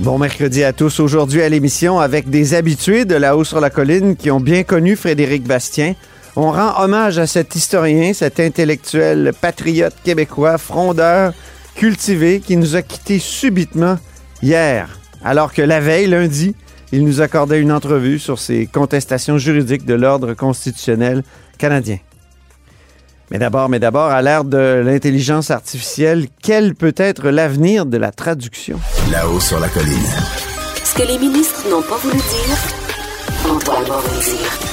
Bon mercredi à tous. Aujourd'hui à l'émission, avec des habitués de La Haut sur la Colline qui ont bien connu Frédéric Bastien, on rend hommage à cet historien, cet intellectuel patriote québécois, frondeur, cultivé, qui nous a quittés subitement hier, alors que la veille, lundi, il nous accordait une entrevue sur ses contestations juridiques de l'ordre constitutionnel canadien. Mais d'abord, mais d'abord, à l'ère de l'intelligence artificielle, quel peut être l'avenir de la traduction? Là-haut sur la colline. Ce que les ministres n'ont pas voulu dire, va vous le dire.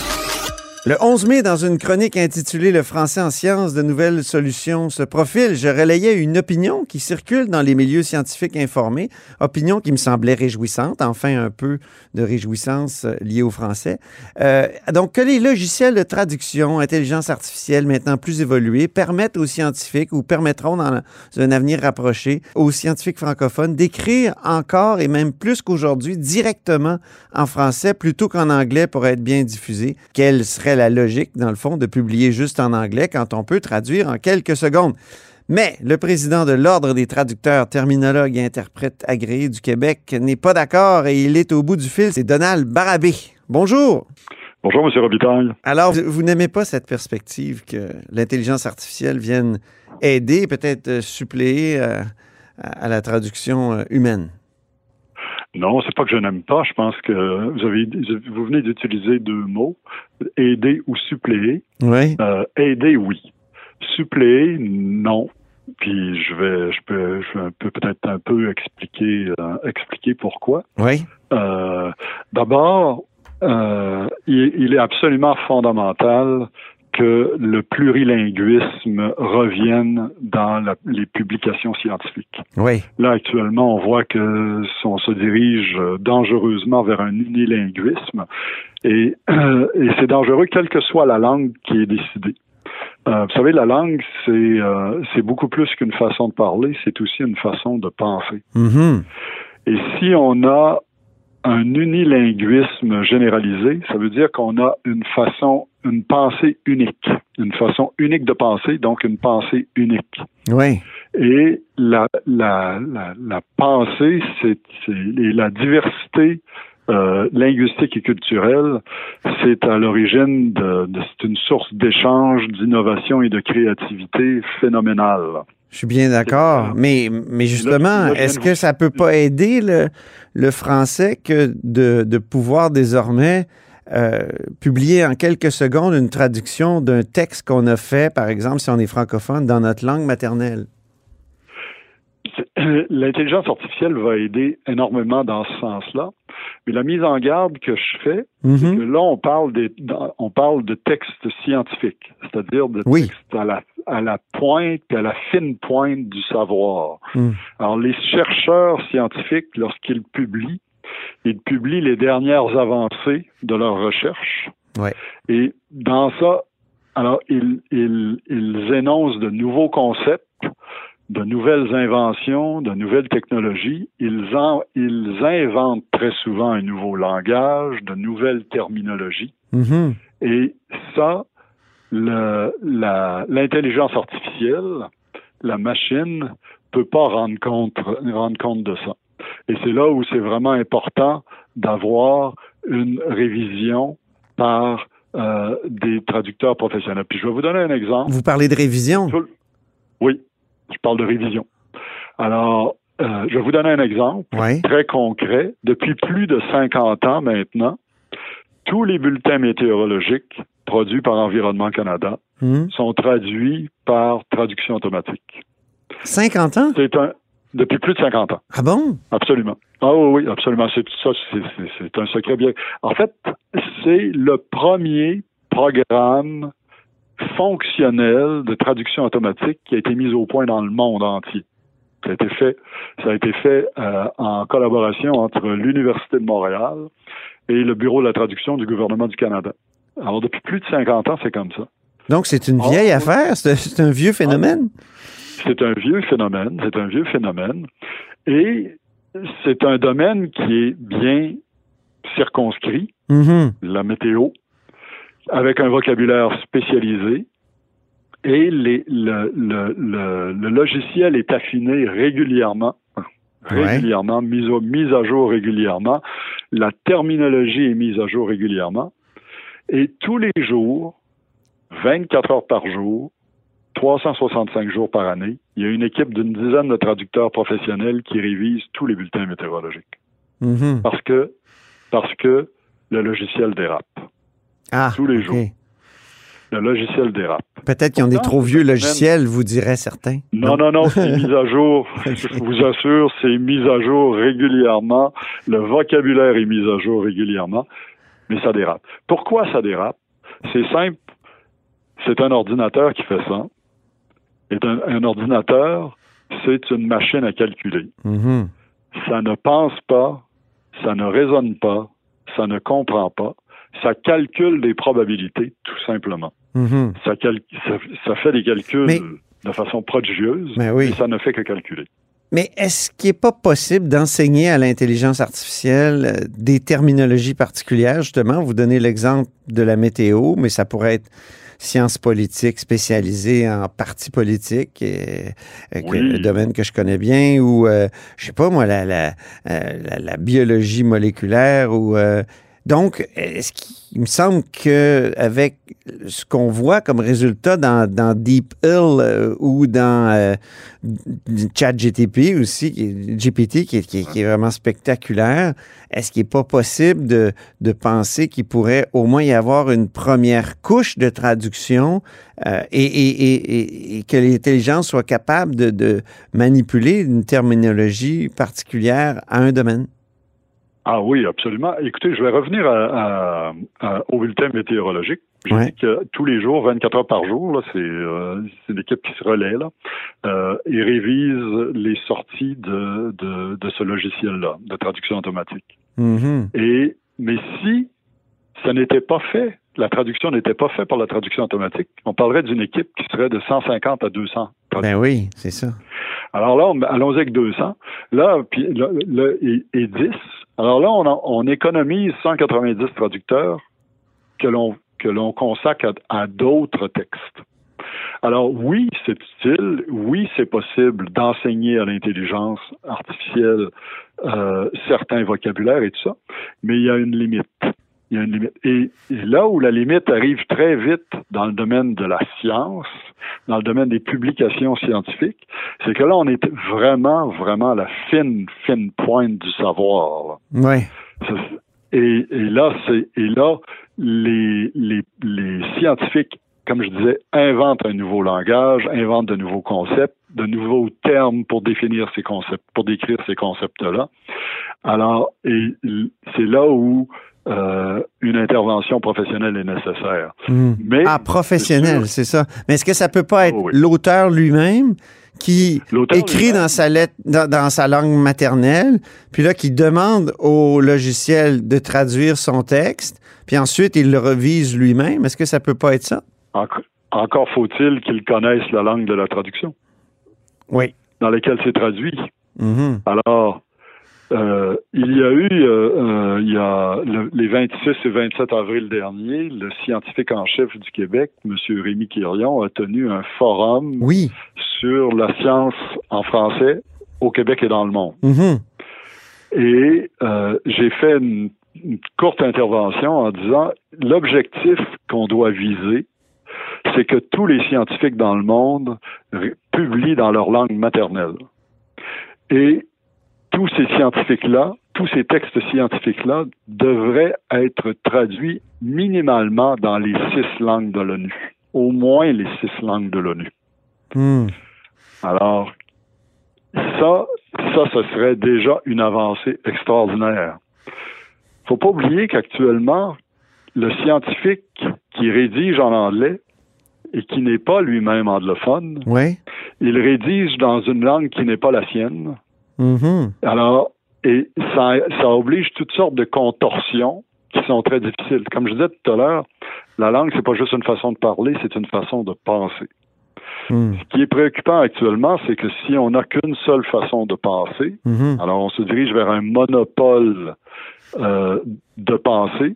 Le 11 mai, dans une chronique intitulée Le français en sciences, de nouvelles solutions se profilent, je relayais une opinion qui circule dans les milieux scientifiques informés, opinion qui me semblait réjouissante, enfin un peu de réjouissance euh, liée au français. Euh, donc, que les logiciels de traduction, intelligence artificielle maintenant plus évolués, permettent aux scientifiques ou permettront dans un avenir rapproché aux scientifiques francophones d'écrire encore et même plus qu'aujourd'hui directement en français plutôt qu'en anglais pour être bien diffusé. Quelle serait la logique, dans le fond, de publier juste en anglais quand on peut traduire en quelques secondes. Mais le président de l'Ordre des traducteurs, terminologues et interprètes agréés du Québec n'est pas d'accord et il est au bout du fil. C'est Donald Barabé. Bonjour. Bonjour, M. Robitaille. Alors, vous, vous n'aimez pas cette perspective que l'intelligence artificielle vienne aider, peut-être euh, suppléer euh, à, à la traduction euh, humaine? Non, c'est pas que je n'aime pas. Je pense que vous avez, vous venez d'utiliser deux mots, aider ou suppléer. Oui. Euh, aider, oui. Suppléer, non. Puis je vais, je peux, je peux peut-être un peu expliquer, euh, expliquer pourquoi. Oui. Euh, D'abord, il, il est absolument fondamental que le plurilinguisme revienne dans la- les publications scientifiques. Oui. Là, actuellement, on voit que on se dirige dangereusement vers un unilinguisme et, euh, et c'est dangereux quelle que soit la langue qui est décidée. Euh, vous savez, la langue, c'est euh, beaucoup plus qu'une façon de parler, c'est aussi une façon de penser. Mhm. Et si on a un unilinguisme généralisé, ça veut dire qu'on a une façon, une pensée unique, une façon unique de penser, donc une pensée unique. Oui. Et la, la, la, la pensée, c'est la diversité euh, linguistique et culturelle, c'est à l'origine de, de c'est une source d'échange, d'innovation et de créativité phénoménale. Je suis bien d'accord, mais, mais justement, est-ce que ça peut pas aider le, le français que de, de pouvoir désormais euh, publier en quelques secondes une traduction d'un texte qu'on a fait, par exemple, si on est francophone, dans notre langue maternelle? C'est- L'intelligence artificielle va aider énormément dans ce sens-là. Mais la mise en garde que je fais, Mhm. que là, on parle, des, dans- on parle de textes scientifiques, c'est-à-dire de Oui. textes à la, à la pointe et à la fine pointe du savoir. Mm. Alors, les chercheurs scientifiques, lorsqu'ils publient, ils publient les dernières avancées de leurs recherches. Ouais. Et dans ça, alors, ils, ils, ils énoncent de nouveaux concepts, de nouvelles inventions, de nouvelles technologies. Ils, en, ils inventent très souvent un nouveau langage, de nouvelles terminologies. Mhm. Et ça, l'intelligence artificielle, la machine, peut pas rendre compte, rendre compte de ça. Et c'est là où c'est vraiment important d'avoir une révision par euh, des traducteurs professionnels. Puis je vais vous donner un exemple. Vous parlez de révision? Oui, je parle de révision. Alors, euh, je vais vous donner un exemple Oui. très concret. Depuis plus de 50 ans maintenant, tous les bulletins météorologiques produits par Environnement Canada Hmm. sont traduits par traduction automatique. 50 ans? C'est un depuis plus de 50 ans. Ah bon? Absolument. Ah oui, oui, absolument. C'est ça, c'est- un secret bien. En fait, c'est le premier programme fonctionnel de traduction automatique qui a été mis au point dans le monde entier. Ça a été fait, ça a été fait euh, en collaboration entre l'Université de Montréal et le Bureau de la traduction du gouvernement du Canada. Alors, depuis plus de 50 ans, c'est comme ça. Donc, c'est une Ah, vieille affaire? C'est c'est un vieux phénomène? C'est un vieux phénomène, c'est un vieux phénomène. Et c'est un domaine qui est bien circonscrit, Mhm. la météo, avec un vocabulaire spécialisé. Et les- le, le- le- le logiciel est affiné régulièrement, Ouais. régulièrement, mis, au- mis à jour régulièrement. La terminologie est mise à jour régulièrement. Et tous les jours, 24 heures par jour, 365 jours par année, il y a une équipe d'une dizaine de traducteurs professionnels qui révisent tous les bulletins météorologiques. Mhm. Parce que, parce que le logiciel dérape. Ah, tous les jours. Le logiciel dérape. Peut-être qu'ils ont des trop vieux logiciels, vous diraient certains. Non, non, non, c'est mis à jour. Je vous assure, c'est mis à jour régulièrement. Le vocabulaire est mis à jour régulièrement, mais ça dérape. Pourquoi ça dérape? C'est simple. C'est un ordinateur qui fait ça. Et un, un ordinateur, c'est une machine à calculer. Mhm. Ça ne pense pas, ça ne raisonne pas, ça ne comprend pas. Ça calcule des probabilités, tout simplement. Mhm. Ça, cal- ça, ça fait des calculs Mais- de façon prodigieuse, Mais oui. mais ça ne fait que calculer. Mais est-ce qu'il n'est pas possible d'enseigner à l'intelligence artificielle euh, des terminologies particulières? Justement, vous donnez l'exemple de la météo, mais ça pourrait être sciences politiques spécialisées en parti politique, euh, euh, que- Oui. le domaine que je connais bien, ou, euh, je sais pas moi, la, la, euh, la- la biologie moléculaire, ou... donc, est-ce qu'il me semble que avec ce qu'on voit comme résultat dans, Deep Hill euh, ou dans euh, ChatGTP aussi, GPT, qui est, qui est- vraiment spectaculaire, est-ce qu'il n'est pas possible de, penser qu'il pourrait au moins y avoir une première couche de traduction euh, et que l'intelligence soit capable de, de manipuler une terminologie particulière à un domaine? Ah oui, absolument. Écoutez, je vais revenir à- à- à- au bulletin météorologique. J'ai Ouais. dit que tous les jours, 24 heures par jour, là, c'est euh, c'est une équipe qui se relaie là, euh, et révise les sorties de, de, de ce logiciel-là, de traduction automatique. Mhm. Et mais si ça n'était pas fait, la traduction n'était pas faite par la traduction automatique, on parlerait d'une équipe qui serait de 150 à 200 Ben oui, c'est ça. alors là, on- allons-y avec 200. Là, puis là, là, et, et 10. Alors là, on, on économise 190 traducteurs que l'on que l'on consacre à, à d'autres textes. Alors oui, c'est utile, oui, c'est possible d'enseigner à l'intelligence artificielle euh, certains vocabulaires et tout ça, mais il y a une limite. Il y a une limite. Et, et là où la limite arrive très vite dans le domaine de la science, dans le domaine des publications scientifiques, c'est que là, on est vraiment, vraiment à la fine, fine pointe du savoir. là. Oui. Ça, Et, et là, c'est et là, les, les, les scientifiques, comme je disais, inventent un nouveau langage, inventent de nouveaux concepts, de nouveaux termes pour définir ces concepts, pour décrire ces concepts-là. Alors, et c'est là où euh, une intervention professionnelle est nécessaire. Mhm. Mais Ah, professionnel, c'est ça. Mais est-ce que ça peut pas être Oh oui. l'auteur lui-même qui écrit dans sa lettre, dans, dans sa langue maternelle, puis là, qui demande au logiciel de traduire son texte, puis ensuite il le revise lui-même? Est-ce que ça peut pas être ça? enc- encore faut-il qu'ils connaissent la langue de la traduction Oui. dans laquelle c'est traduit. Mhm. Alors, euh, il y a eu, euh, euh, il y a le- les 26 et 27 avril dernier, le scientifique en chef du Québec, M. Rémi Quirion, a tenu un forum Oui. sur la science en français au Québec et dans le monde. Mhm. Et euh, j'ai fait une, une courte intervention en disant l'objectif qu'on doit viser, c'est que tous les scientifiques dans le monde publient dans leur langue maternelle. Et tous ces scientifiques-là, tous ces textes scientifiques-là devraient être traduits minimalement dans les six langues de l'ONU. Au moins les six langues de l'ONU. Hmm. Alors, ça, ça, ce serait déjà une avancée extraordinaire. Faut pas oublier qu'actuellement, le scientifique qui rédige en anglais et qui n'est pas lui-même anglophone, Oui. il rédige dans une langue qui n'est pas la sienne. Mhm. Alors, et ça, ça oblige toutes sortes de contorsions qui sont très difficiles. Comme je disais tout à l'heure, la langue, c'est pas juste une façon de parler, c'est une façon de penser. Hmm. Ce qui est préoccupant actuellement, c'est que si on n'a qu'une seule façon de penser, Mhm. alors on se dirige vers un monopole euh, de pensée.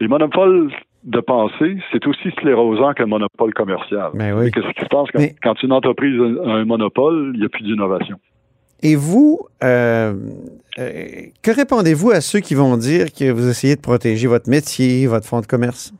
Les monopoles de pensée, c'est aussi sclérosant qu'un monopole commercial. Ben oui. Qu'est-ce qui se passe quand, Mais- quand une entreprise a un monopole, il n'y a plus d'innovation? Et vous, euh, euh, que répondez-vous à ceux qui vont dire que vous essayez de protéger votre métier, votre fonds de commerce?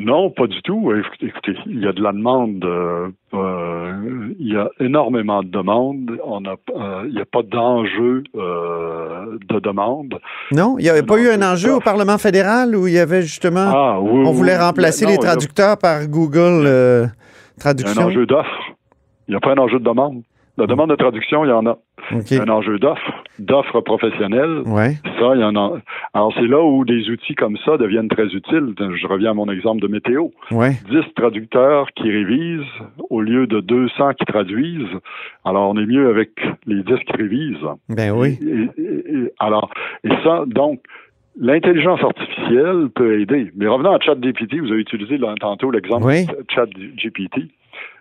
Non, pas du tout. Écoutez, il y a de la demande. euh, euh, il y a énormément de demandes. On a, euh, il n'y a pas d'enjeu de demande. Non? Il n'y avait pas eu un enjeu au Parlement fédéral où il y avait justement... Ah oui. on voulait oui. remplacer Non, les a- traducteurs par Google euh, Il y a Traduction? un enjeu d'offre. Il n'y a pas un enjeu de demande. La demande de traduction, il y en a. Un enjeu d'offre, d'offre professionnelle. Ouais. Ça, il y en a. Alors, c'est là où des outils comme ça deviennent très utiles. Je reviens à mon exemple de météo. Ouais. 10 traducteurs qui révisent au lieu de 200 qui traduisent. Alors, on est mieux avec les 10 qui révisent. Ben oui. Et- et- et- alors, et ça, donc, l'intelligence artificielle peut aider. Mais revenons à ChatGPT, vous avez utilisé là, tantôt l'exemple Oui. de ChatGPT.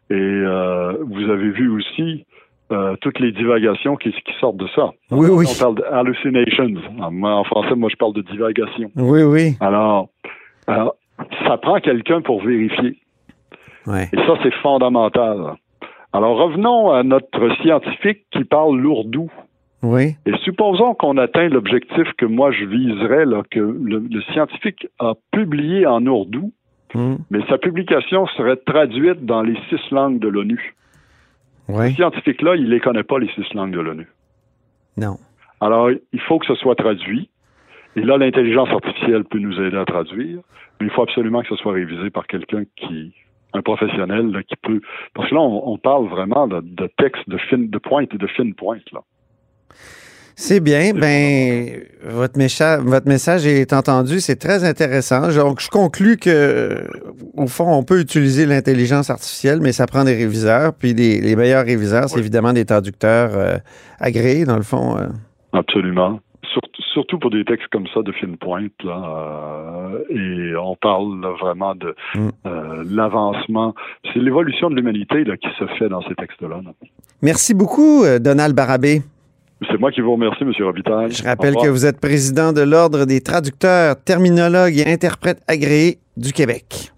Et euh, vous avez vu aussi euh, toutes les divagations qui, qui sortent de ça. Oui, oui. On parle de hallucinations. En, moi, en français, moi, je parle de divagation. Oui, oui. Alors, alors, ça prend quelqu'un pour vérifier. Ouais. Et ça, c'est fondamental. Alors, revenons à notre scientifique qui parle lourdou. Oui. Et supposons qu'on atteint l'objectif que moi je viserais, là, que le, le scientifique a publié en ourdou, Hmm. mais sa publication serait traduite dans les six langues de l'ONU. Ce Oui. scientifique-là, il les connaît pas, les six langues de l'ONU. Non. Alors, il faut que ce soit traduit. Et là, l'intelligence artificielle peut nous aider à traduire, mais il faut absolument que ce soit révisé par quelqu'un qui, un professionnel, là, qui peut. Parce que là, on, on parle vraiment de, de textes de fine, de pointe et de fine pointe, là. C'est bien. Ben, votre, mécha- votre message est entendu. C'est très intéressant. Donc, je conclus que, au fond, on peut utiliser l'intelligence artificielle, mais ça prend des réviseurs. Puis, les, les meilleurs réviseurs, c'est évidemment des traducteurs euh, agréés, dans le fond. euh. Absolument. Surtout, pour des textes comme ça de fine pointe, là. euh, et on parle là, vraiment de Mm. euh, l'avancement. C'est l'évolution de l'humanité qui se fait dans ces textes-là. là. Merci beaucoup, euh, Donald Barabé. C'est moi qui vous remercie, M. Robitaille. Je rappelle que vous êtes président de l'Ordre des traducteurs, terminologues et interprètes agréés du Québec.